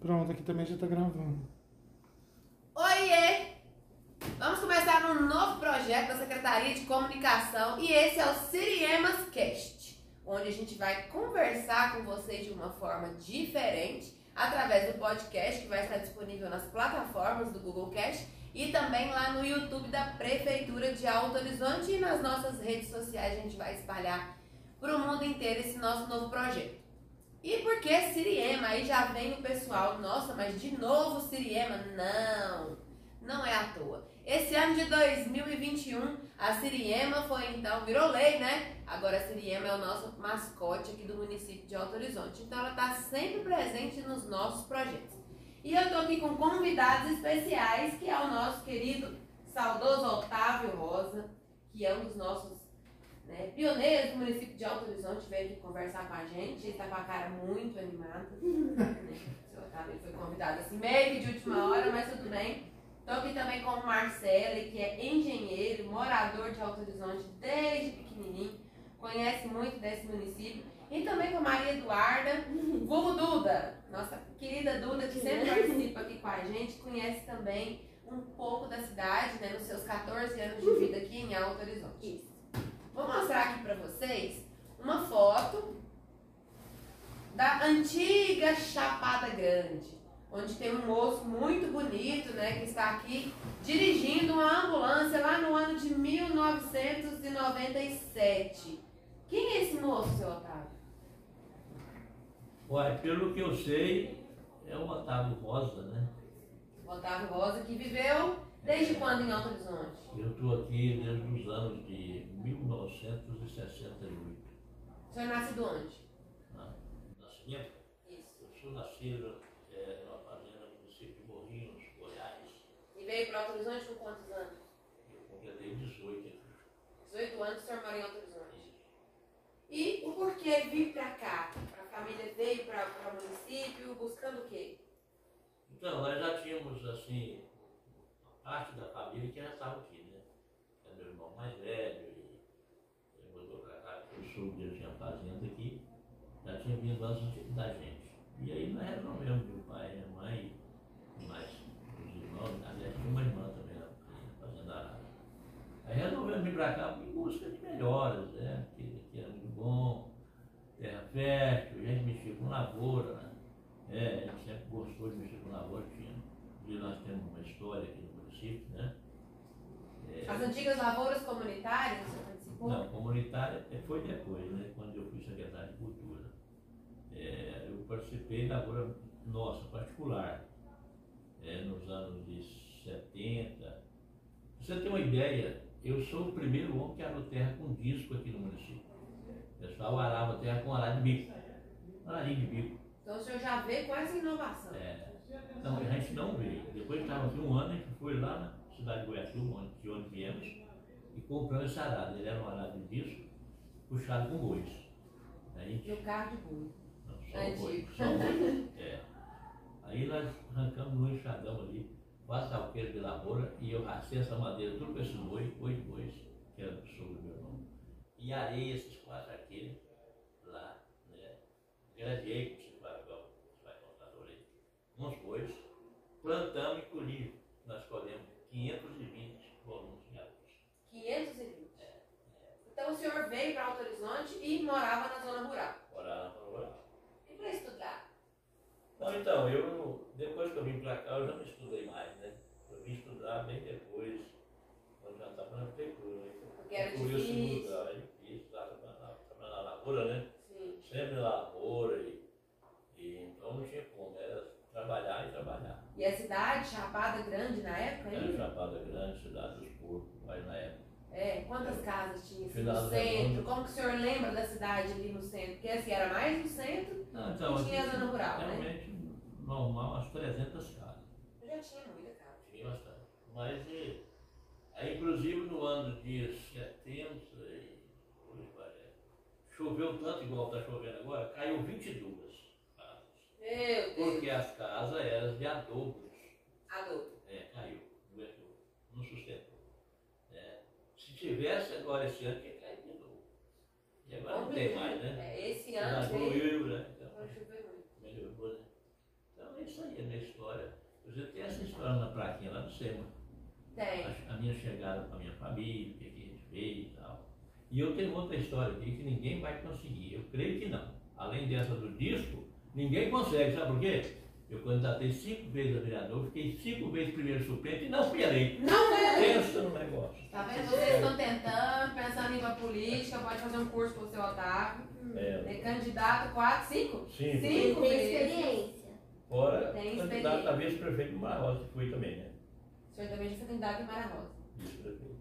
Pronto, aqui também já tá gravando. Oiê! Vamos começar um novo projeto da Secretaria de Comunicação e esse é o Siriemas Cast, onde a gente vai conversar com vocês de uma forma diferente através do podcast que vai estar disponível nas plataformas do Google Cast e também lá no YouTube da Prefeitura de Alto Horizonte e nas nossas redes sociais a gente vai espalhar para o mundo inteiro esse nosso novo projeto. E por que Siriema? Aí já vem o pessoal, nossa, mas de novo Siriema? Não, não é à toa. Esse ano de 2021, a Siriema foi então, virou lei, né? Agora a Siriema é o nosso mascote aqui do município de Alto Horizonte. Então ela está sempre presente nos nossos projetos. E eu estou aqui com convidados especiais, que é o nosso querido saudoso Otávio Rosa, que é um dos nossos né, pioneiros do município de Alto Horizonte, veio aqui conversar com a gente. Ele está com a cara muito animada. né? O seu Otávio foi convidado assim, meio que de última hora, mas tudo bem. Estou aqui também com o Marcelo, que é engenheiro, morador de Alto Horizonte desde pequenininho, conhece muito desse município. E também com a Maria Eduarda, vulgo Duda, nossa querida Duda, que sempre participa aqui com a gente, conhece também um pouco da cidade, né, nos seus 14 anos de vida aqui em Alto Horizonte. Vou mostrar aqui para vocês uma foto da antiga Chapada Grande, onde tem um moço muito bonito, né, que está aqui dirigindo uma ambulância lá no ano de 1997. Quem é esse moço, seu Otávio? Uai, pelo que eu sei, é o Otávio Rosa, né? Otávio Rosa, que viveu desde quando em Alto Horizonte? Eu estou aqui desde os anos de 1968. O senhor nasce onde? né? Nascimento, Isso. eu sou nascido é, numa fazenda no município de Morrinhos, Goiás. E veio para Alto Horizonte com quantos anos? Eu completei 18 anos. 18 anos, o senhor mora em Alto Horizonte. E o porquê vir para cá? A família veio para o município buscando o quê? Então, nós já tínhamos, assim, parte da família que já estava aqui, né? É meu irmão mais velho e ele mudou para cá, o sul tinha fazenda aqui, já tinha vindo antes da gente. E aí nós resolvemos, meu pai, minha mãe e mais os irmãos, aliás, tinha uma irmã também fazenda Arara. Aí resolvemos vir para cá em busca de melhoras, né? Que, que era muito bom, terra fértil, a gente mexia com lavoura, né? É, a gente sempre gostou de mexer com lavoura, tinha. E nós temos uma história aqui no município, né? É, As antigas lavouras comunitárias, o senhor participou? não, comunitária é, foi depois, né? Quando eu fui secretário de Cultura. É, eu participei da lavoura nossa, particular, é, nos anos de 70. Pra você ter uma ideia, eu sou o primeiro homem que arou terra com disco aqui no município. O pessoal arava terra com arado de bico. Ararinho de bico. Então o senhor já com essa inovação. É, não, a gente não veio. Depois estava aqui um ano, a gente foi lá na cidade de Goiatuba, onde, de onde viemos, e compramos esse arado. Ele era um arado de disco, puxado com bois. Aí, No carro de boi. Não, só boi, boi. É. Aí nós arrancamos no enxadão ali, quatro alqueiros de lavoura, e eu racei essa madeira tudo com esses bois, oito bois, que era do sogro do meu irmão. E arei esses quatro alqueiros lá, né? Gradeei, vai, igual você vai contador aí, uns bois, plantamos e colhimos. Nós colhemos 520 volumes de arroz. 520. Então o senhor veio para Alto Horizonte e morava na zona rural. Morar na Rural. Para estudar? Não, então, eu, depois que eu vim pra cá, eu já não estudei mais, né? Eu vim estudar bem depois, quando já estava na prefeitura. né? Porque era Por isso difícil. mudar, era difícil, estava trabalhando na lavoura, né? Sim. Sempre na lavoura, e, e então não tinha como, era trabalhar e trabalhar. E a cidade, Chapada Grande na época Era ainda? Chapada Grande, cidade dos porcos, mas na época. É, quantas casas tinha assim, no da centro? Como que o senhor lembra da cidade ali no centro? Porque assim, era mais no centro Não, então, e tinha a zona rural, né? realmente, normal, umas 300 casas. Eu já tinha muita casa. Tinha bastante. Mas, e, aí, inclusive, no ano de 70, e, hoje parece, choveu tanto igual está chovendo agora, caiu 22 casas. Meu Deus. Porque as casas eram de adobos. Adobo. É, caiu, doeu, não sustentou. É, se tivesse agora esse ano, tinha caído de novo. E agora não tem mais, né? É, esse Já ano veio. evoluiu, né? Então, melhorou, né? Então é isso aí, a minha história. Você tem essa história na plaquinha lá do SEMA. Tem. A, a minha chegada com a minha família, o que, que a gente fez e tal. E eu tenho outra história aqui que ninguém vai conseguir. Eu creio que não. Além dessa do disco, ninguém consegue, sabe por quê? Eu candidatei cinco vezes a vereador, fiquei cinco vezes primeiro suplente e não fui eleito. Não é? Pensa no negócio. Tá vendo? Vocês estão tentando, pensando em ir pra política, pode fazer um curso com o seu Otávio. É, É candidato, quatro, cinco? cinco. Cinco Tem experiência. Fora Tem candidato experiência. a vice-prefeito de Marrosa, que fui também, né? O senhor também já foi candidato em Mara Rosa. Vice-prefeito.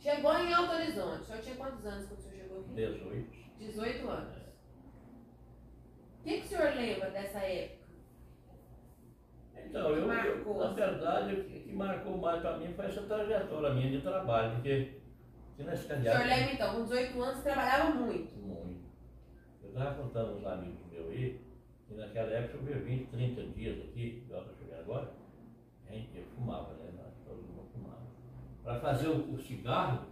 Chegou em Alto Horizonte. O senhor tinha quantos anos quando o senhor chegou aqui? 18. 18 anos. O que, que o senhor lembra dessa época? Então, eu, eu, na assim. verdade, o que, marcou mais para mim foi essa trajetória minha de trabalho, porque, porque nesse O senhor lembra então, com 18 anos trabalhava muito. Muito. Eu estava contando uns amigos meus aí, que naquela época eu via 20, 30 dias aqui, igual para chegar agora, a gente eu fumava, né? Nós, todo mundo fumava. Para fazer o, o cigarro,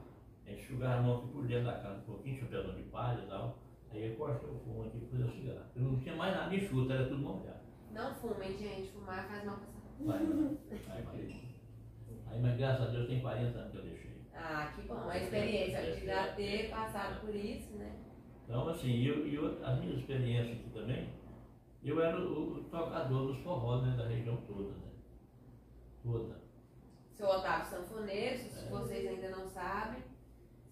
a gente enxugava a mão aqui por dentro da casa, um pouquinho, chapéu de palha e tal. Aí eu cortei o fumo aqui e fazer o cigarro. Eu não tinha mais nada de chuta, era tudo molhado. Não fumem, gente. Fumar faz mal pra saúde. Aí, mas graças a Deus tem 40 anos que eu deixei. Ah, que bom. A experiência de já ter passado por isso, né? Então, assim, eu, eu, as minhas experiências aqui também, eu era o, o tocador dos forrós né, da região toda, né? Toda. Seu Otávio Sanfoneiro, se É. vocês ainda não sabem.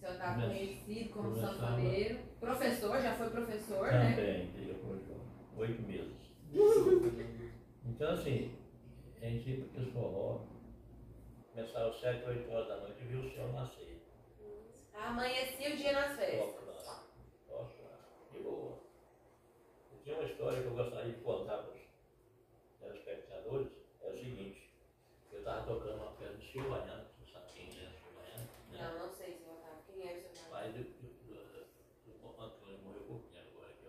Seu Otávio Come- conhecido como sanfoneiro. Professor, já foi professor, né? Também, eu fui oito meses. Então, assim, a gente ia para aqueles forró, começava às sete, oito horas da noite e via o sol nascer. Amanhecia o dia nas festas. Lá, toca, de boa. E tinha uma história que eu gostaria de contar para os telespectadores, é o seguinte, eu estava tocando uma peça de Silvio Baiano, você sabe quem é Silvio Baiano? né? Não, não sei, seu Otávio. Quem é o seu Otávio? Pai do, do, do, do Antônio morreu pouquinho agora aqui,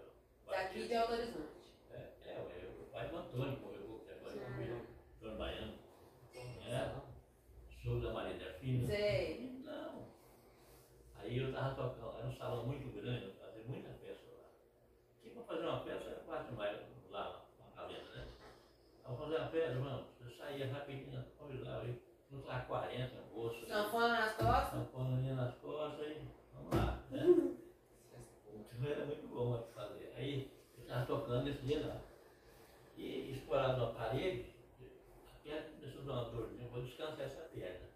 ó. Daqui de Alto Horizonte. É, é, ué, o pai do Antônio morreu pouquinho agora, Hum. morreu. Antônio Baiano. É, sou Delfina. Sei. Não. Aí eu tava tocando, era um salão muito grande, eu fazia muita festa lá. Que pra fazer uma festa era quase mais lá na calenda, né? Eu fazer uma festa, irmão, eu saía rapidinho, convidava aí, não tava 40 moças. Sanfona nas costas. Sanfoninha nas costas e vamos lá, né? Então era muito bom de fazer. Aí eu estava tocando esse dia lá. E escorado na parede, a perna começou a dar uma dorzinha, eu vou descansar essa perna.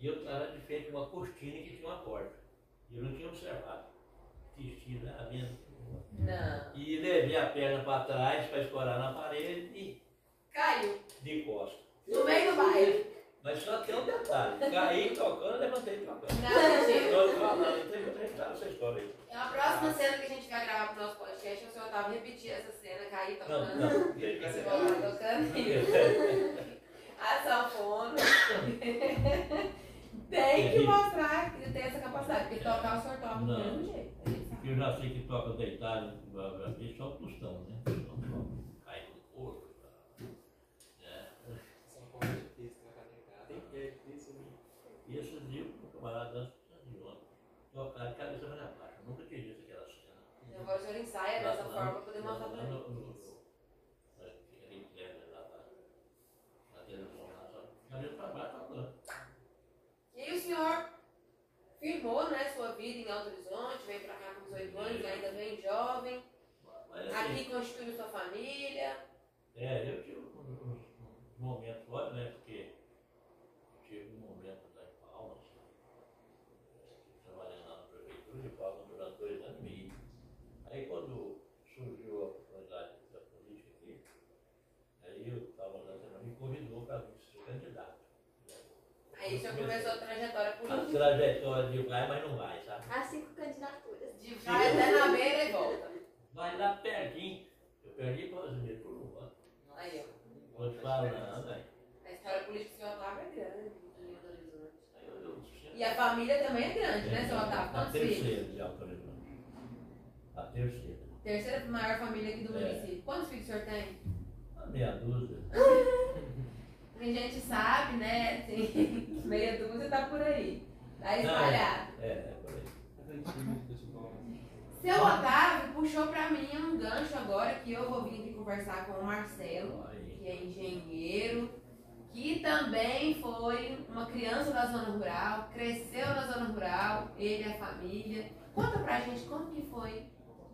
E eu estava de frente a uma cortina que tinha uma porta. E eu não tinha observado. Vestido lá dentro. Não. E levei a perna para trás para escorar na parede e Caiu. de costas. No meio do baile. Mas só tem um detalhe. Caí tocando, levantei tocando. Não. Estou falando, tem história essa história aí. É a próxima cena que a gente vai gravar pro nosso podcast, é o seu Otávio repetir essa cena, cair Não, tocando. não. lá tocando. A sanfona. Tem que mostrar que tem essa capacidade, porque tocar o senhor toca do Não. mesmo jeito. Eu já sei que toca deitado, isso só o tostão, né? Só toca, cai no corpo. né? São Paulo é difícil, né, pra tentar. É difícil, né? E esses dias, o camarada dança de ontem, tocar de cabeça para baixo. Eu nunca tinha visto aquela cena. E Agora o senhor ensaia dessa forma para poder mostrar pra Lá mim. no- no- no- naquele prédio lá, na- na televisão lá, só cabeça para baixo tocando. E aí o senhor firmou né, sua vida em Alto Horizonte, veio pra cá com 18 anos, ainda bem jovem. Mas assim, Aqui constituiu sua família. É, eu tive uns, uns- uns momentos fora, né? Porque eu tive um momento lá em Palmas, eh, trabalhando lá na prefeitura de Palmas durante dois anos e meio. Aí quando surgiu a oportunidade da política aqui, aí eu estava lá também, me convidou para ser candidato. Aí o senhor começou a trajetória A política. trajetória de vai, mas não vai, sabe? As cinco candidaturas. De vai até na beira e volta. Vai lá pertinho. Eu perdi para os meus por um voto. Aí, ó. Vou te falando, aí. A história política do senhor Otávio é grande em Alto Horizonte. E a família também é grande, né, seu Otávio? A Quantos filhos? terceira de autorizante. A terceira. Terceira maior família aqui do É. município. Quantos filhos o senhor tem? A meia dúzia. Tem gente que sabe, né? Assim, meia dúzia tá por aí. Tá espalhado. É, é por aí. Seu Otávio puxou pra mim um gancho agora que eu vou vir aqui conversar com o Marcelo, que é engenheiro, que também foi uma criança da zona rural, cresceu na zona rural, ele e a família. Conta pra gente como que foi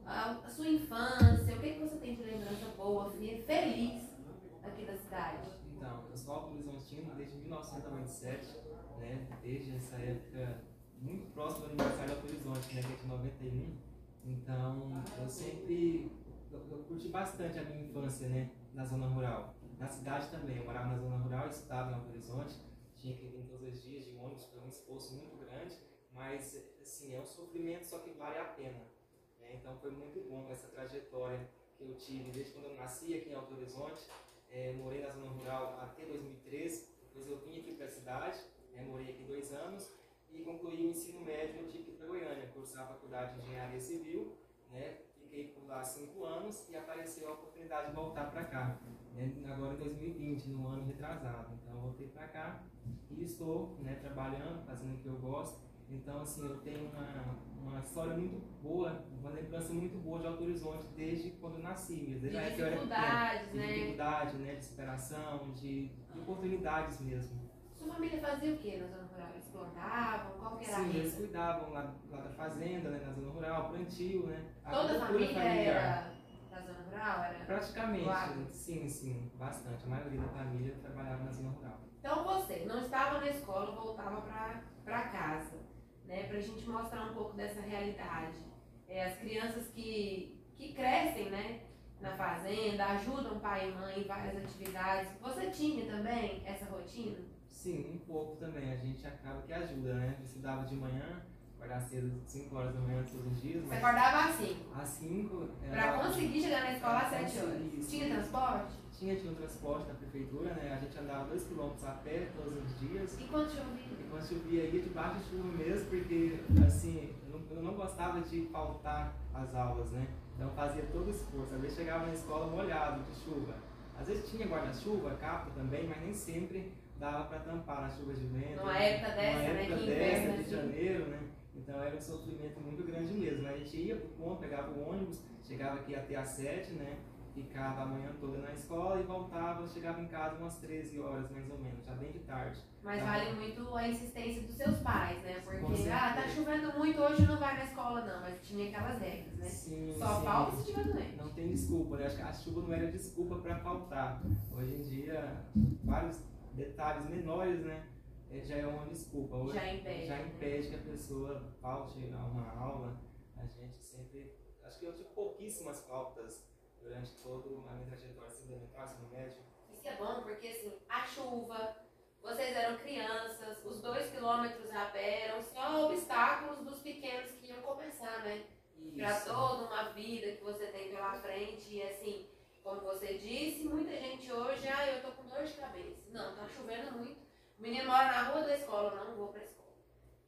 a, a sua infância, o que, que você tem de lembrança boa, fe- feliz aqui da cidade. Então, eu sou Alto Horizontino desde 1997, né? Desde essa época muito próximo do aniversário Alto Horizonte, né? Que é de 91. Então, eu sempre eu, eu curti bastante a minha infância, né? Na zona rural. Na cidade também, eu morava na zona rural, estudava em Alto Horizonte, tinha que vir todos os dias de ônibus, foi um esforço muito grande, mas assim, é um sofrimento, só que vale a pena. né? Então foi muito bom essa trajetória que eu tive desde quando eu nasci aqui em Alto Horizonte, é, morei na zona rural até 2013, depois eu vim aqui para a cidade, né, morei aqui dois anos e concluí o ensino médio eu tive para Goiânia, cursar a faculdade de engenharia civil, né, fiquei por lá cinco anos e apareceu a oportunidade de voltar para cá, né, agora em 2020, no ano retrasado. Então voltei para cá e estou né, trabalhando, fazendo o que eu gosto. Então, assim, eu tenho uma, uma história muito boa, uma lembrança muito boa de Alto Horizonte desde quando eu nasci, mesmo. De desde a era pequeno dificuldades, de né? dificuldade, né, de superação, de, de oportunidades mesmo. Sua família fazia o que na zona rural? Eles plantavam? Qual que era a Sim, eles cuidavam lá, lá da fazenda, né, na zona rural, plantio, né, Toda a família era da zona rural? Era... Praticamente, Claro. sim, sim, bastante. A maioria da família trabalhava na zona rural. Então você não estava na escola, voltava para casa, né? Pra gente mostrar um pouco dessa realidade. É, as crianças que, que crescem, né? Na fazenda, ajudam pai e mãe em várias atividades. Você tinha também essa rotina? Sim, um pouco também. A gente acaba que ajuda, né? Estudava de manhã, acordar cedo, 5 horas da manhã todos os dias, Você acordava às 5. às 5 Pra conseguir chegar na escola às Pra 7 horas. Tinha transporte? Tinha, tinha um transporte da prefeitura, né? A gente andava 2 km a pé todos os dias. E quando chovia? E quando chovia ia debaixo de chuva mesmo, porque assim, eu não, eu não gostava de faltar as aulas, né? Então fazia todo o esforço. Às vezes chegava na escola molhado de chuva. Às vezes tinha guarda-chuva, capa também, mas nem sempre dava para tampar nas chuvas de vento. Numa época dessa, Numa né? época Que dessa, inverno, de assim. janeiro, né? Então era um sofrimento muito grande mesmo. A gente ia pro ponto, pegava o ônibus, chegava aqui até às 7, né? Ficava a manhã toda na escola e voltava, chegava em casa umas 13 horas mais ou menos, já bem de tarde. Mas Tá vale muito a insistência dos seus pais, né? Porque, ah, tá chovendo muito, hoje não vai na escola não. Mas tinha aquelas regras, né? Sim, Só sim. falta se tiver doente. Não tem desculpa, né? Acho que a chuva não era desculpa para faltar. Hoje em dia, vários detalhes menores, né? Eh, Já é uma desculpa. Hoje, Já impede. já né? impede que a pessoa falte a uma aula. A gente sempre. Acho que eu tive pouquíssimas faltas durante toda a minha trajetória assim, elementar, ensino médio. Isso é bom porque assim, a chuva, vocês eram crianças, os dois quilômetros a pé eram só obstáculos dos pequenos que iam começar, né? Isso. toda uma vida que você tem pela frente e assim, como você disse, muita gente hoje, ah, eu tô com dor de cabeça. Não, tá chovendo muito. O menino mora na rua da escola, não vou pra escola.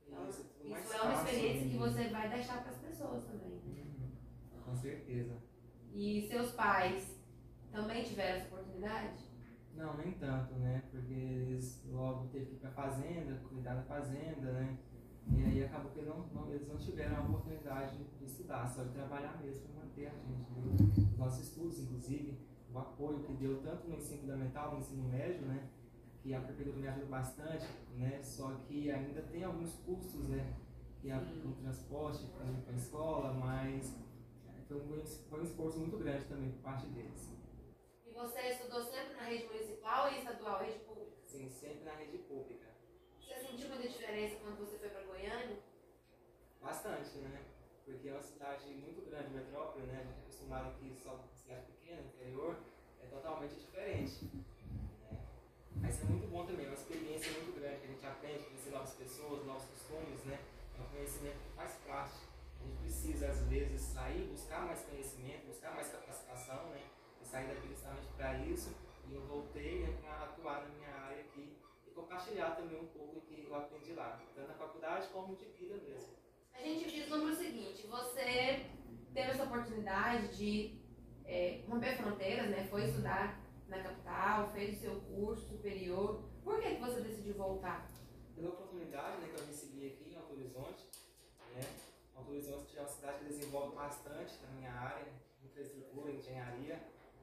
Então, Isso, isso é uma fácil, experiência que você vai deixar pras pessoas também. né? Uhum, Com certeza. E seus pais também tiveram essa oportunidade? Não, nem tanto, né? Porque eles logo teve que ir pra fazenda, cuidar da fazenda, né? E aí acabou que não, não- eles não tiveram a oportunidade de estudar, só de trabalhar mesmo para manter a gente. Né? Os nossos estudos, inclusive, o apoio que deu tanto no ensino fundamental, no ensino médio, né? Que a prefeitura me ajuda bastante, né? Só que ainda tem alguns custos, né? Que é com transporte, para a escola, mas foi um, foi um esforço muito grande também por parte deles. E você estudou sempre na rede municipal e estadual, rede pública? Sim, sempre na rede pública. Você sentiu muita diferença quando você foi para Goiânia? Bastante, né? Porque é uma cidade muito grande, metrópole, né? A gente é acostumado aqui só cidade pequena, interior, é totalmente diferente. Mas é muito bom também, é uma experiência muito grande que a gente aprende, conhecer novas pessoas, novos costumes, né? É um conhecimento que faz parte. A gente precisa, às vezes, sair, buscar mais conhecimento, buscar mais capacitação, né? E sair daqui justamente para isso. E eu voltei né, atuar na minha área aqui e compartilhar também um pouco do que eu aprendi lá, tanto na faculdade como de vida mesmo. A gente vislumbra o seguinte, você teve essa oportunidade de é, romper fronteiras, né? Foi estudar na capital, fez o seu curso superior. Por que, que você decidiu voltar? pela oportunidade né, que eu recebi aqui em Alto Horizonte. Né? Alto Horizonte é uma cidade que desenvolve bastante na minha área, infraestrutura, engenharia.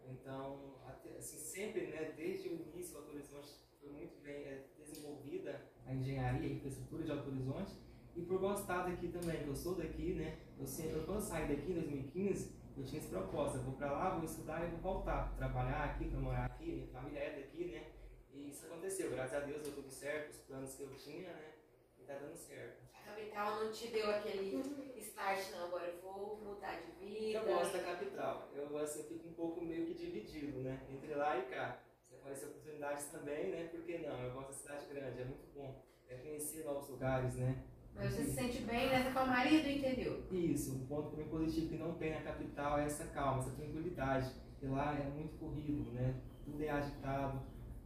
Então, até, assim, sempre, né, desde o início, Alto Horizonte foi muito bem é, desenvolvida a engenharia, a infraestrutura de Alto Horizonte. E por gostar daqui também, eu sou daqui, né, eu sempre, quando saí daqui em 2015, eu tinha esse propósito, eu vou para lá, vou estudar e vou voltar, trabalhar aqui, para morar aqui, minha família é daqui, né, e isso aconteceu, graças a Deus deu tudo certo, os planos que eu tinha, né, e tá dando certo. A capital não te deu aquele start, não, agora eu vou mudar de vida. Eu gosto da capital. Eu assim, fico um pouco meio que dividido, né? Entre lá e cá. Você conhece oportunidades também, né? Por que não? Eu gosto da cidade grande, é muito bom. É conhecer novos lugares, né? Mas você se sente bem nessa calmaria do interior. Isso, um ponto também positivo que não tem na capital é essa calma, essa tranquilidade. Porque lá é muito corrido, né? Tudo é agitado.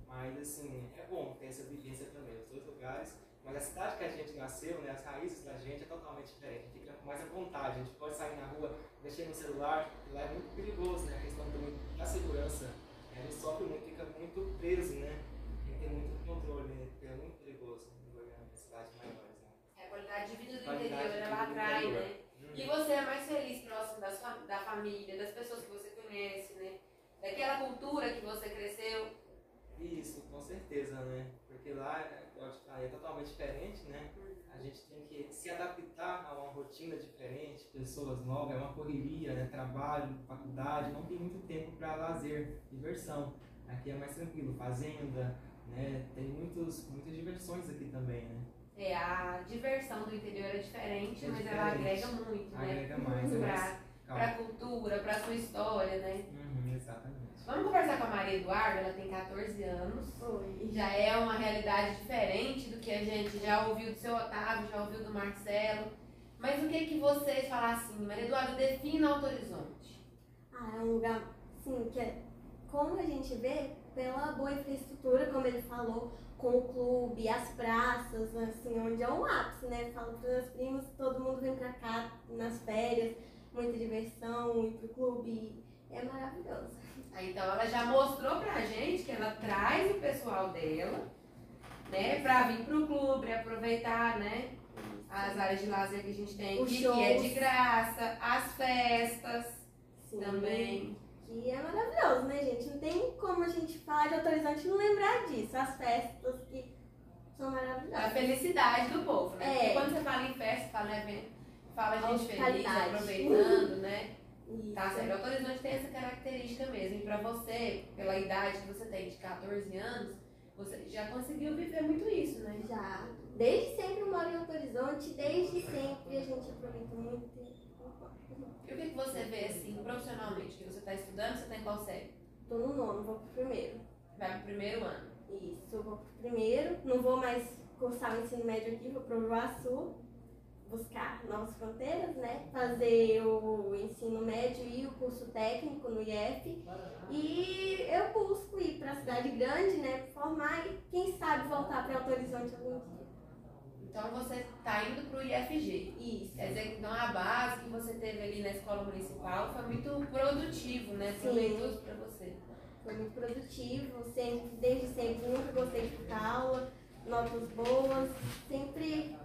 Mas assim, é bom ter essa vivência também. Os dois lugares mas a cidade que a gente nasceu, né, as raízes da gente é totalmente diferente. A gente fica mais à vontade, a gente pode sair na rua, mexer no celular, e lá é muito perigoso, né? A questão também da segurança. Né, a gente sofre muito, fica muito preso, né? Tem muito controle, né? Muito em Goiânia, em cidades maiores. Né? É a qualidade de vida do Qualidade interior, de ela vida do atrai, interior. né? E você é mais feliz próximo da, sua, da família, das pessoas que você conhece, né? Daquela cultura que você cresceu. Isso, com certeza, né? Porque lá é totalmente diferente, né? A gente tem que se adaptar a uma rotina diferente, pessoas novas, é uma correria, né? Trabalho, faculdade, não tem muito tempo para lazer, diversão. Aqui é mais tranquilo, fazenda, né? Tem muitos, muitas diversões aqui também, né? É, a diversão do interior é diferente, É mas ela agrega muito, né? Agrega mais, é mais Pra, pra calmo. cultura, pra sua história, né? Uhum, exatamente. Vamos conversar com a Maria Eduarda, ela tem 14 anos. Oi. Já é uma realidade diferente do que a gente já ouviu do seu Otávio, já ouviu do Marcelo. Mas o que que vocês falam assim, Maria Eduarda, defina Alto Horizonte. Ah, é um lugar, sim, que é como a gente vê pela boa infraestrutura, como ele falou, com o clube, as praças, assim, onde é um ápice, né? Falo para meus primos, todo mundo vem pra cá nas férias, muita diversão, ir pro clube, é maravilhoso. Aí, Então ela já mostrou pra gente que ela traz o pessoal dela, né, pra vir pro clube, aproveitar, né, as áreas de lazer que a gente tem Os que é de graça, as festas Sim. também. Que é maravilhoso, né, gente? Não tem como a gente falar de autorizante e não lembrar disso. As festas que são A maravilhosas. felicidade do povo, né? É. Porque quando você fala em festa, fala em evento, fala A gente feliz, aproveitando, né? Isso. Tá certo. Horizonte tem essa característica mesmo. E pra você, pela idade que você tem de 14 anos, você já conseguiu viver muito isso, né? Já. Desde sempre eu moro em Horizonte, desde sempre a gente aproveita muito. E o que, que você vê, assim, profissionalmente? Que você está estudando, você está em qual série? Tô no nono, vou pro primeiro. Vai pro primeiro ano. Isso, eu vou pro primeiro. Não vou mais cursar o ensino médio aqui, vou pro Iguaçu. Buscar novas fronteiras, né? Fazer o ensino médio e o curso técnico no IF. E eu busco ir pra cidade grande, né? Formar e quem sabe voltar para Alto Horizonte algum dia. Então você está indo pro IFG. Isso. Quer dizer que então a base que você teve ali na escola municipal foi muito produtivo, né? Sim. Proveitoso para você. Foi muito produtivo, sempre, desde sempre, nunca gostei de ficar aula, notas boas, sempre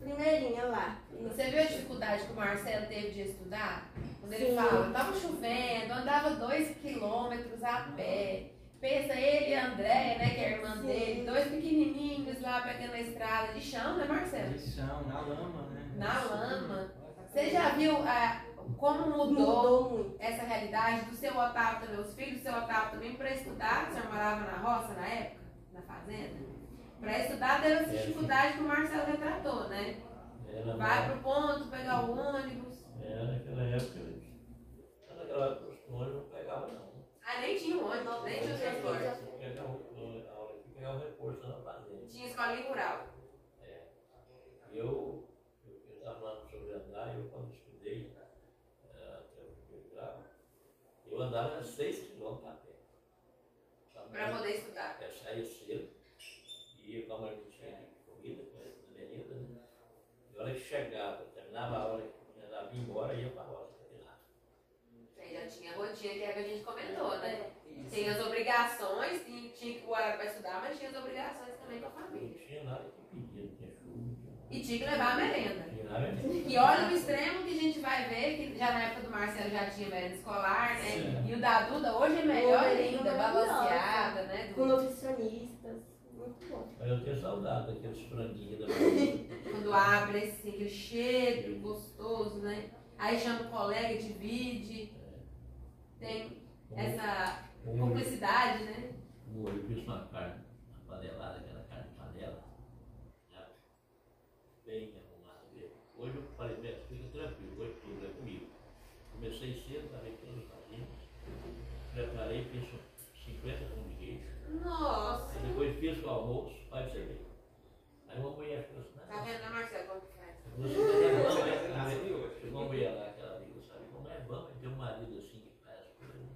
primeirinha lá. Você viu a dificuldade que o Marcelo teve de estudar? Quando ele Sim. fala, tava chovendo, andava dois quilômetros a pé. Pensa ele e a Andréia, né, que é a irmã Sim. dele, dois pequenininhos lá pegando a estrada de chão, né, Marcelo? De chão, na lama, né? Na lama. Você já viu ah, como mudou Mudou essa realidade do seu Otávio também, os filhos do seu Otávio também para estudar? O senhor morava na roça na época, na fazenda? Para estudar teve essa É, sim. dificuldade que o Marcelo retratou, né? Era, Vai pro ponto, pegar o ônibus. era naquela época, naquela época os ônibus. Ah, nem tinha um ônibus, nem tinha o transporte. O- a hora que pegava o reforço na fazenda. Tinha escolinha rural. Eu, eu estava falando sobre andar, eu quando estudei eh, até o primeiro grau, eu andava 6 quilômetros a pé. Para poder estudar. Eu saía cedo, ia com a marmitinha de comida, na merenda, né? E a hora que chegava, terminava a hora que eu ia embora, ia para a roça terminar. Aí já tinha a rotina que é que a gente? Isso. Tem as obrigações, e tinha que o horário para estudar, mas tinha as obrigações também com a Não família. tinha nada que pedia, não tinha chuva, não tinha E tinha que levar a merenda. E olha o extremo que a gente vai ver, que já na época do Marcelo já tinha merenda escolar, né? Sim. E o da Duda hoje é melhor Hoje é ainda, balanceada, né? Com nutricionistas. Muito bom. Eu tenho saudade daqueles franguinhos da. Quando abre assim, aquele cheiro gostoso, né? Aí chama o colega, divide. Tem essa Um cumplicidade, né? Um olho fiz uma carne, uma panelada, aquela carne de panela, já bem arrumada mesmo. Hoje eu falei, mestre, fica tranquilo, hoje tudo é comigo. Comecei cedo, lavei todas as vasilhas, preparei, fiz uns 50 pão de queijo. Nossa! Aí depois fiz o almoço, vai ver. Aí uma mulher falou assim, Tá vendo, né, Marcelo, como que faz? você é bom, né? Chegou uma mulher lá, aquela amiga, sabe como é bom ter um marido assim que faz as coisas.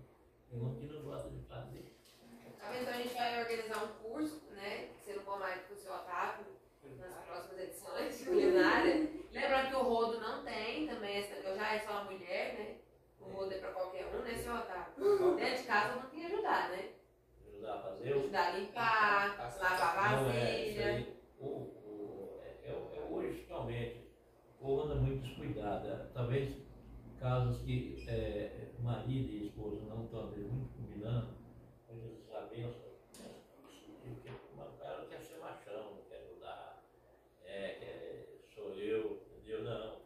Tem um que não gosta de fazer. Tá vendo? Então a gente vai organizar um curso, né? Sendo bom mais com o seu Otávio nas próximas edições de culinária. Lembrando que o rodo não tem também, esse negócio já é só uma mulher, né? O rodo é pra qualquer um, né, seu Otávio? Dentro de casa não tem que ajudar, né? Ajudar a Ajudar a limpar, lavar a Não, é, vasilha. aí, o, o, é, é, é hoje, realmente, o povo anda muito descuidado. né? Talvez casos que é, marido e esposa não estão muito combinando, mas eles sabem, porque o cara não quer ser machão, não quer ajudar, é, quer, sou eu, entendeu? Não.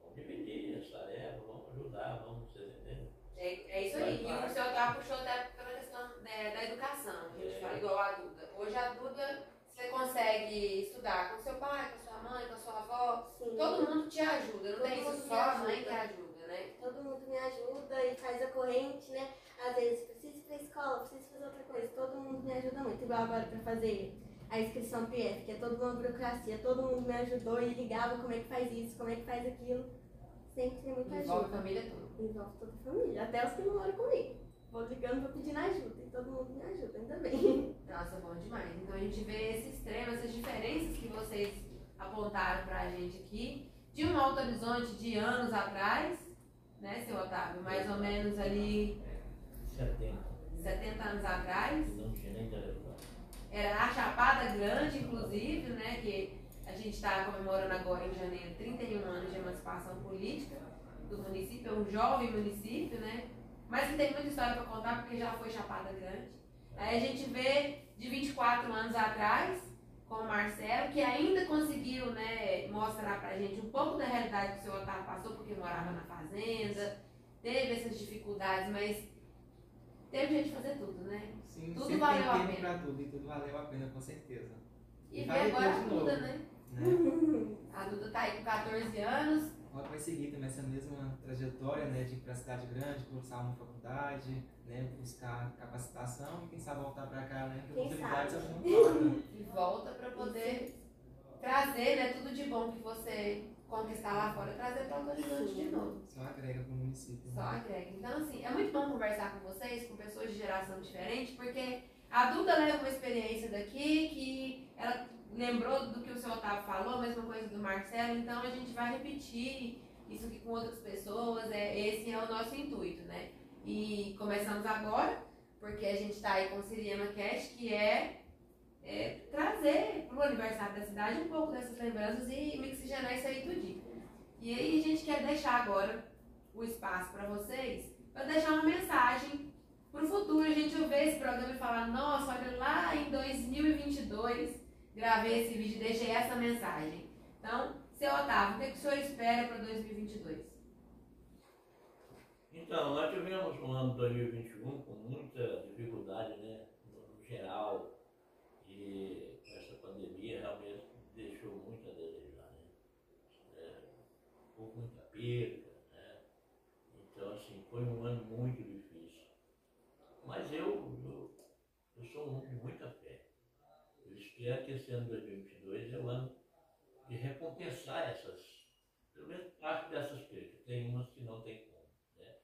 Vamos dividir essa tarefa, vamos ajudar, vamos, você entendeu? É, é isso aí. E o seu Otávio puxou até pela questão né, da educação. A gente É. fala igual a Duda. Hoje a Duda, você consegue estudar com seu pai, com sua mãe, com sua avó. Sim. Todo mundo te ajuda, não Todo tem mundo isso me só a mãe ajuda. que ajuda, né? Todo mundo me ajuda e faz a corrente, né? Às vezes preciso ir pra escola, preciso fazer outra coisa. Todo mundo me ajuda muito. Igual agora pra fazer a inscrição PF, que é toda uma burocracia. Todo mundo me ajudou e ligava como é que faz isso, como é que faz aquilo. Sempre tem muita Envolve a ajuda. família toda. Envolve toda a família, até os que não moram comigo. Vou ligando, vou pedindo ajuda e todo mundo me ajuda, ainda bem. Nossa, bom demais. Então a gente vê esse extremo, essas diferenças que vocês apontaram pra gente aqui, de um Alto Horizonte de anos atrás, né, seu Otávio? Mais ou menos ali 70, 70 anos atrás. não tinha nem telefone. Era a Chapada Grande, inclusive, né? Que a gente está comemorando agora em janeiro 31 anos de emancipação política do município, é um jovem município, né? Mas que tem muita história para contar porque já foi Chapada Grande. Aí a gente vê de 24 anos atrás, com o Marcelo, que ainda conseguiu né, mostrar pra gente um pouco da realidade que o seu Otávio passou, porque morava na fazenda, teve essas dificuldades, mas teve de fazer tudo, né? Sim, Tudo valeu a pena. pra tudo e tudo valeu a pena, com certeza. E ver agora a Duda, né? Né? A Duda tá aí com 14 anos, vai seguir também essa mesma trajetória, né, de ir para a cidade grande, cursar uma faculdade, né, buscar capacitação e quem sabe voltar para cá, né, que Quem oportunidades sabe? é falta. e volta pra poder trazer, né, tudo de bom que você conquistar lá fora, trazer pra Alto Horizonte de novo. Só agrega para o município. né? Só agrega. Então, assim, é muito bom conversar com vocês, com pessoas de geração diferente, porque a Duda leva uma experiência daqui que ela lembrou do que o seu Otávio falou, a mesma coisa do Marcelo, então a gente vai repetir isso aqui com outras pessoas, é, esse é o nosso intuito, né? E começamos agora, porque a gente está aí com o Siriema Cast, que é, é trazer para o aniversário da cidade um pouco dessas lembranças e mixigenar isso aí tudinho. E aí a gente quer deixar agora o espaço para vocês, para deixar uma mensagem para o futuro. A gente ouvir esse programa e falar: nossa, olha lá em 2022 gravei esse vídeo, deixei essa mensagem. Então, seu Otávio, o que, que o senhor espera para 2022? Então, nós tivemos um ano 2021 com muita dificuldade, né, no geral, e essa pandemia realmente deixou muito a desejar, né. É, muita perda, né. Então, assim, foi um ano muito difícil. Mas eu, eu, eu sou um homem de muita fé. Eu espero que esse ano 2022 é o ano de recompensar essas, pelo menos parte dessas perdas. Tem umas que não tem como. Né?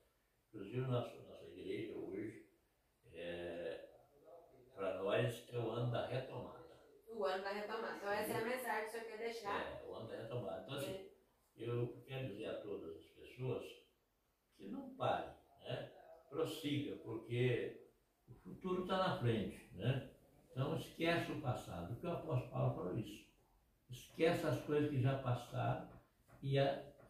Inclusive, nossa, nossa igreja hoje, é, para nós, é o ano da retomada. O ano da retomada. Então, essa é a mensagem que o senhor quer deixar. É, o ano da retomada. Então, assim, eu quero dizer a todas as pessoas que não parem, né? prossiga, porque o futuro está na frente. Esquece o passado, porque o apóstolo Paulo falou isso. esquece as coisas que já passaram e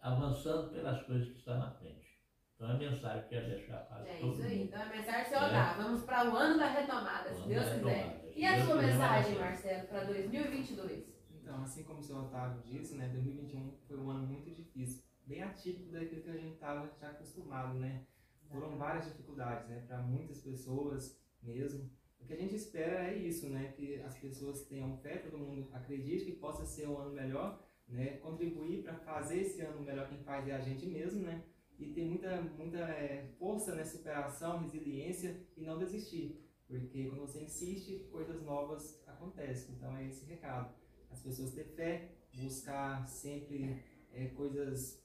avançando pelas coisas que estão na frente. Então é a mensagem que eu quero deixar para É todo isso aí. mundo. Então a mensagem seu É. Otávio. Vamos para o ano da retomada, O se Deus da quiser. retomada. Se E a Deus sua quiser, mensagem. Marcelo, para 2022? Então, assim como o seu Otávio disse, né, 2021 foi um ano muito difícil, bem atípico daquilo que a gente estava já acostumado, né? Foram várias dificuldades, né, para muitas pessoas mesmo. O que a gente espera é isso, né, que as pessoas tenham fé, todo mundo acredite que possa ser um ano melhor, né, contribuir para fazer esse ano melhor quem faz é a gente mesmo, né? E ter muita, muita é, força, né, superação, resiliência e não desistir. Porque quando você insiste, coisas novas acontecem. Então é esse recado as pessoas ter fé, buscar sempre é, coisas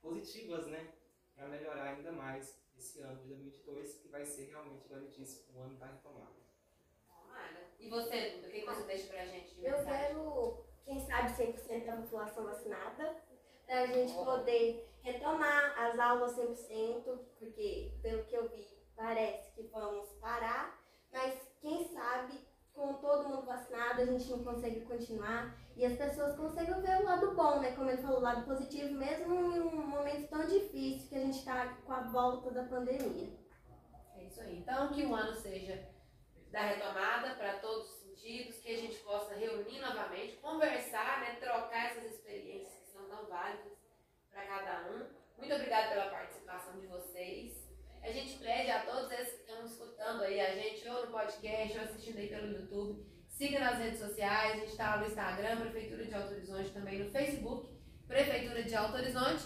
positivas, né? Para melhorar ainda mais esse ano de 2022, que vai ser realmente, igual ele disse, um ano da retomada. E você, Duda, o que você deixa pra gente de Eu mensagem? quero, quem sabe, 100% da população vacinada, para a gente poder retomar as aulas 100%, porque, pelo que eu vi, parece que vamos parar, mas quem sabe, com todo mundo vacinado, a gente não consegue continuar e as pessoas conseguem ver o lado bom, né? Como ele falou, o lado positivo, mesmo em um momento tão difícil que a gente está com a volta da pandemia. É isso aí. Então, que o ano seja da retomada para todos os sentidos, que a gente possa reunir novamente, conversar, né, trocar essas experiências que são tão válidas para cada um. Muito obrigada pela participação de vocês. A gente pede a todos esses que estão escutando aí a gente, ou no podcast, ou assistindo aí pelo YouTube, siga nas redes sociais, a gente está no Instagram, Prefeitura de Alto Horizonte, também no Facebook, Prefeitura de Alto Horizonte.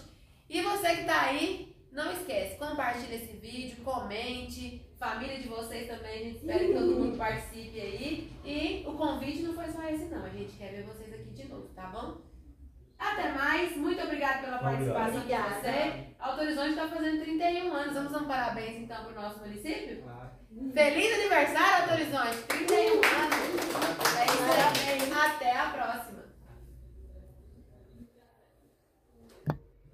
E você que está aí, não esquece, compartilhe esse vídeo, comente, família de vocês também, a gente espera que todo mundo participe aí. E o convite não foi só esse não, a gente quer ver vocês aqui de novo, tá bom? Até mais, muito obrigada pela participação obrigado. de você. Autorizonte está fazendo 31 anos, vamos dar um parabéns então para o nosso município? Claro. Feliz aniversário, Autorizonte! 31 anos! É isso aí. Até a próxima!